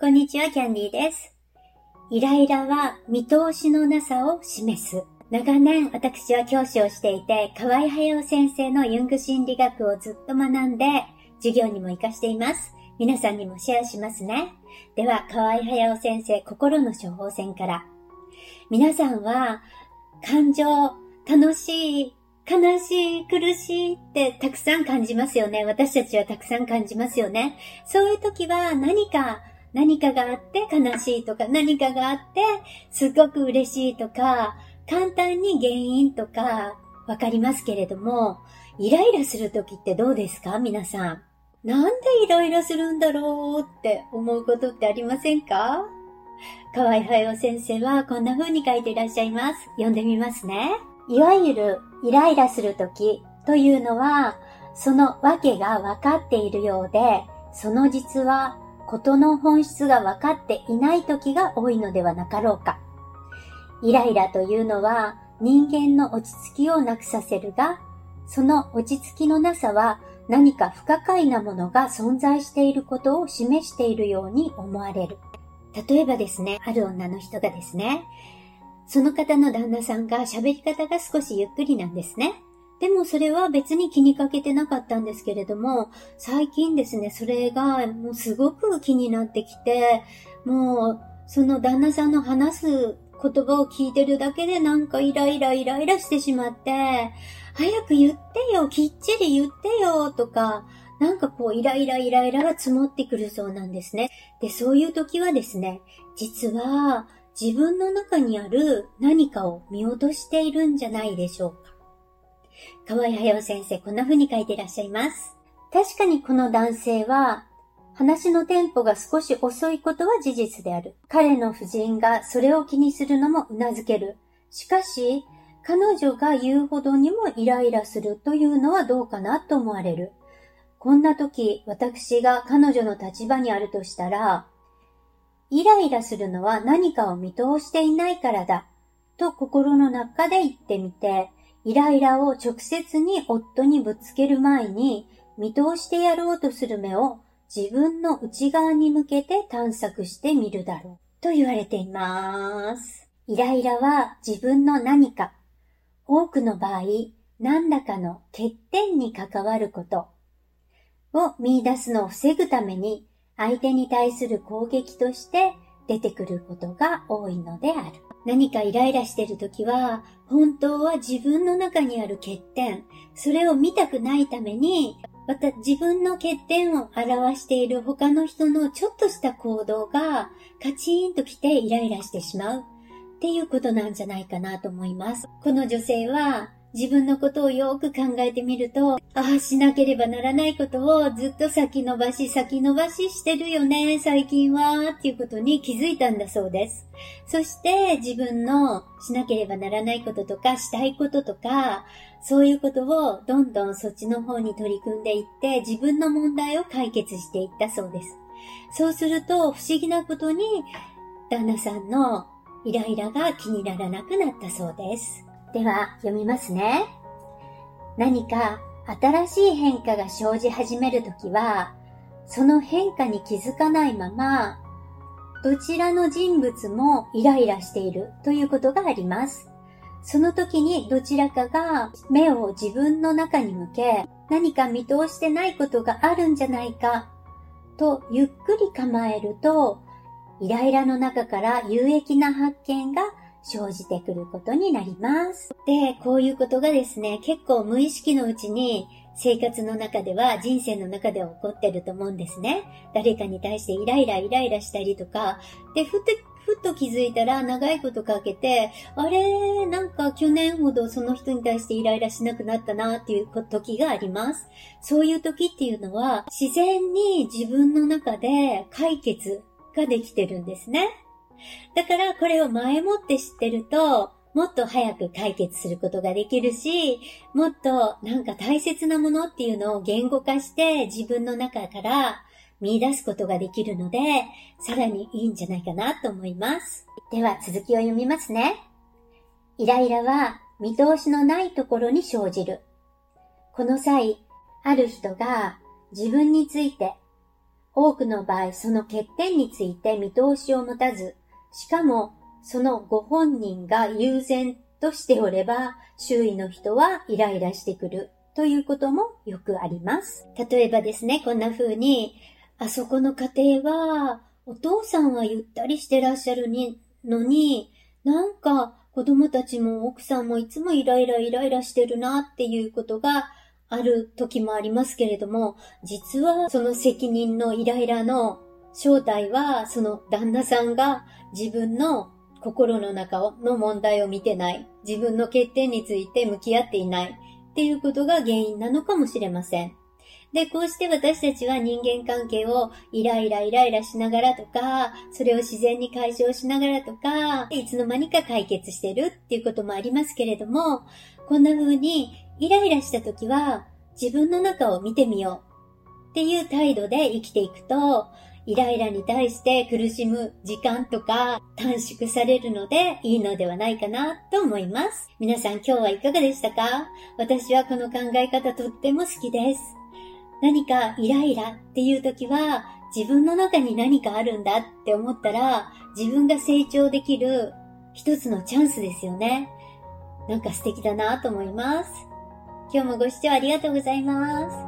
こんにちは、キャンディーです。イライラは見通しのなさを示す。長年私は教師をしていて、河合隼先生のユング心理学をずっと学んで、授業にも活かしています。皆さんにもシェアしますね。では、河合隼先生、心の処方箋から。皆さんは、感情、楽しい、悲しい、苦しいってたくさん感じますよね。私たちはたくさん感じますよね。そういう時は何か何かがあって悲しいとか、何かがあってすごく嬉しいとか、簡単に原因とかわかりますけれども、イライラするときってどうですか？皆さん。なんでイライラするんだろうって思うことってありませんか？河合隼先生はこんな風に書いていらっしゃいます。読んでみますね。いわゆるイライラするときというのは、その訳が分かっているようで、その実はことの本質が分かっていない時が多いのではなかろうか。イライラというのは人間の落ち着きをなくさせるが、その落ち着きのなさは何か不可解なものが存在していることを示しているように思われる。例えばですね、ある女の人がですね、その方の旦那さんが喋り方が少しゆっくりなんですね。でもそれは別に気にかけてなかったんですけれども、最近ですね、それがもうすごく気になってきて、もうその旦那さんの話す言葉を聞いてるだけでなんかイライライライラしてしまって、早く言ってよ、きっちり言ってよ、とか、なんかこうイライライライラが積もってくるそうなんですね。で、そういう時はですね、実は自分の中にある何かを見落としているんじゃないでしょうか。河合隼先生、こんな風に書いていらっしゃいます。確かにこの男性は、話のテンポが少し遅いことは事実である。彼の夫人がそれを気にするのも頷ける。しかし、彼女が言うほどにもイライラするというのはどうかなと思われる。こんな時、私が彼女の立場にあるとしたら、イライラするのは何かを見通していないからだ、と心の中で言ってみて、イライラを直接に夫にぶつける前に見通してやろうとする目を自分の内側に向けて探索してみるだろうと言われています。イライラは自分の何か、多くの場合、何らかの欠点に関わることを見出すのを防ぐために相手に対する攻撃として出てくることが多いのである。何かイライラしてるときは、本当は自分の中にある欠点、それを見たくないために、また自分の欠点を表している他の人のちょっとした行動がカチーンと来てイライラしてしまうっていうことなんじゃないかなと思います。この女性は自分のことをよく考えてみると、ああ、しなければならないことをずっと先延ばし、先延ばししてるよね、最近は、っていうことに気づいたんだそうです。そして自分のしなければならないこととか、したいこととか、そういうことをどんどんそっちの方に取り組んでいって、自分の問題を解決していったそうです。そうすると、不思議なことに、旦那さんのイライラが気にならなくなったそうです。では、読みますね。何か新しい変化が生じ始めるときは、その変化に気づかないまま、どちらの人物もイライラしているということがあります。その時にどちらかが目を自分の中に向け、何か見通してないことがあるんじゃないかとゆっくり構えると、イライラの中から有益な発見が生じてくることになります。で、こういうことがですね、結構無意識のうちに生活の中では、人生の中では起こってると思うんですね。誰かに対してイライライライラしたりとか、で、ふって、ふっと気づいたら長いことかけて、あれ、なんか去年ほどその人に対してイライラしなくなったなっていう時があります。そういう時っていうのは、自然に自分の中で解決ができてるんですね。だからこれを前もって知ってると、もっと早く解決することができるし、もっとなんか大切なものっていうのを言語化して自分の中から見出すことができるので、さらにいいんじゃないかなと思います。では続きを読みますね。イライラは見通しのないところに生じる。この際、ある人が自分について多くの場合その欠点について見通しを持たず、しかもそのご本人が優先としておれば、周囲の人はイライラしてくるということもよくあります。例えばですね、こんな風に、あそこの家庭は、お父さんはゆったりしてらっしゃるのに、なんか子供たちも奥さんもいつもイライライライラしてるなっていうことがある時もありますけれども、実はその責任のイライラの正体は、その旦那さんが自分の心の中の問題を見てない、自分の欠点について向き合っていないっていうことが原因なのかもしれません。で、こうして私たちは人間関係をイライライライラしながらとか、それを自然に解消しながらとか、いつの間にか解決してるっていうこともありますけれども、こんな風にイライラした時は自分の中を見てみようっていう態度で生きていくと、イライラに対して苦しむ時間とか短縮されるのでいいのではないかなと思います。皆さん今日はいかがでしたか？私はこの考え方とっても好きです。何かイライラっていう時は自分の中に何かあるんだって思ったら自分が成長できる一つのチャンスですよね。なんか素敵だなと思います。今日もご視聴ありがとうございます。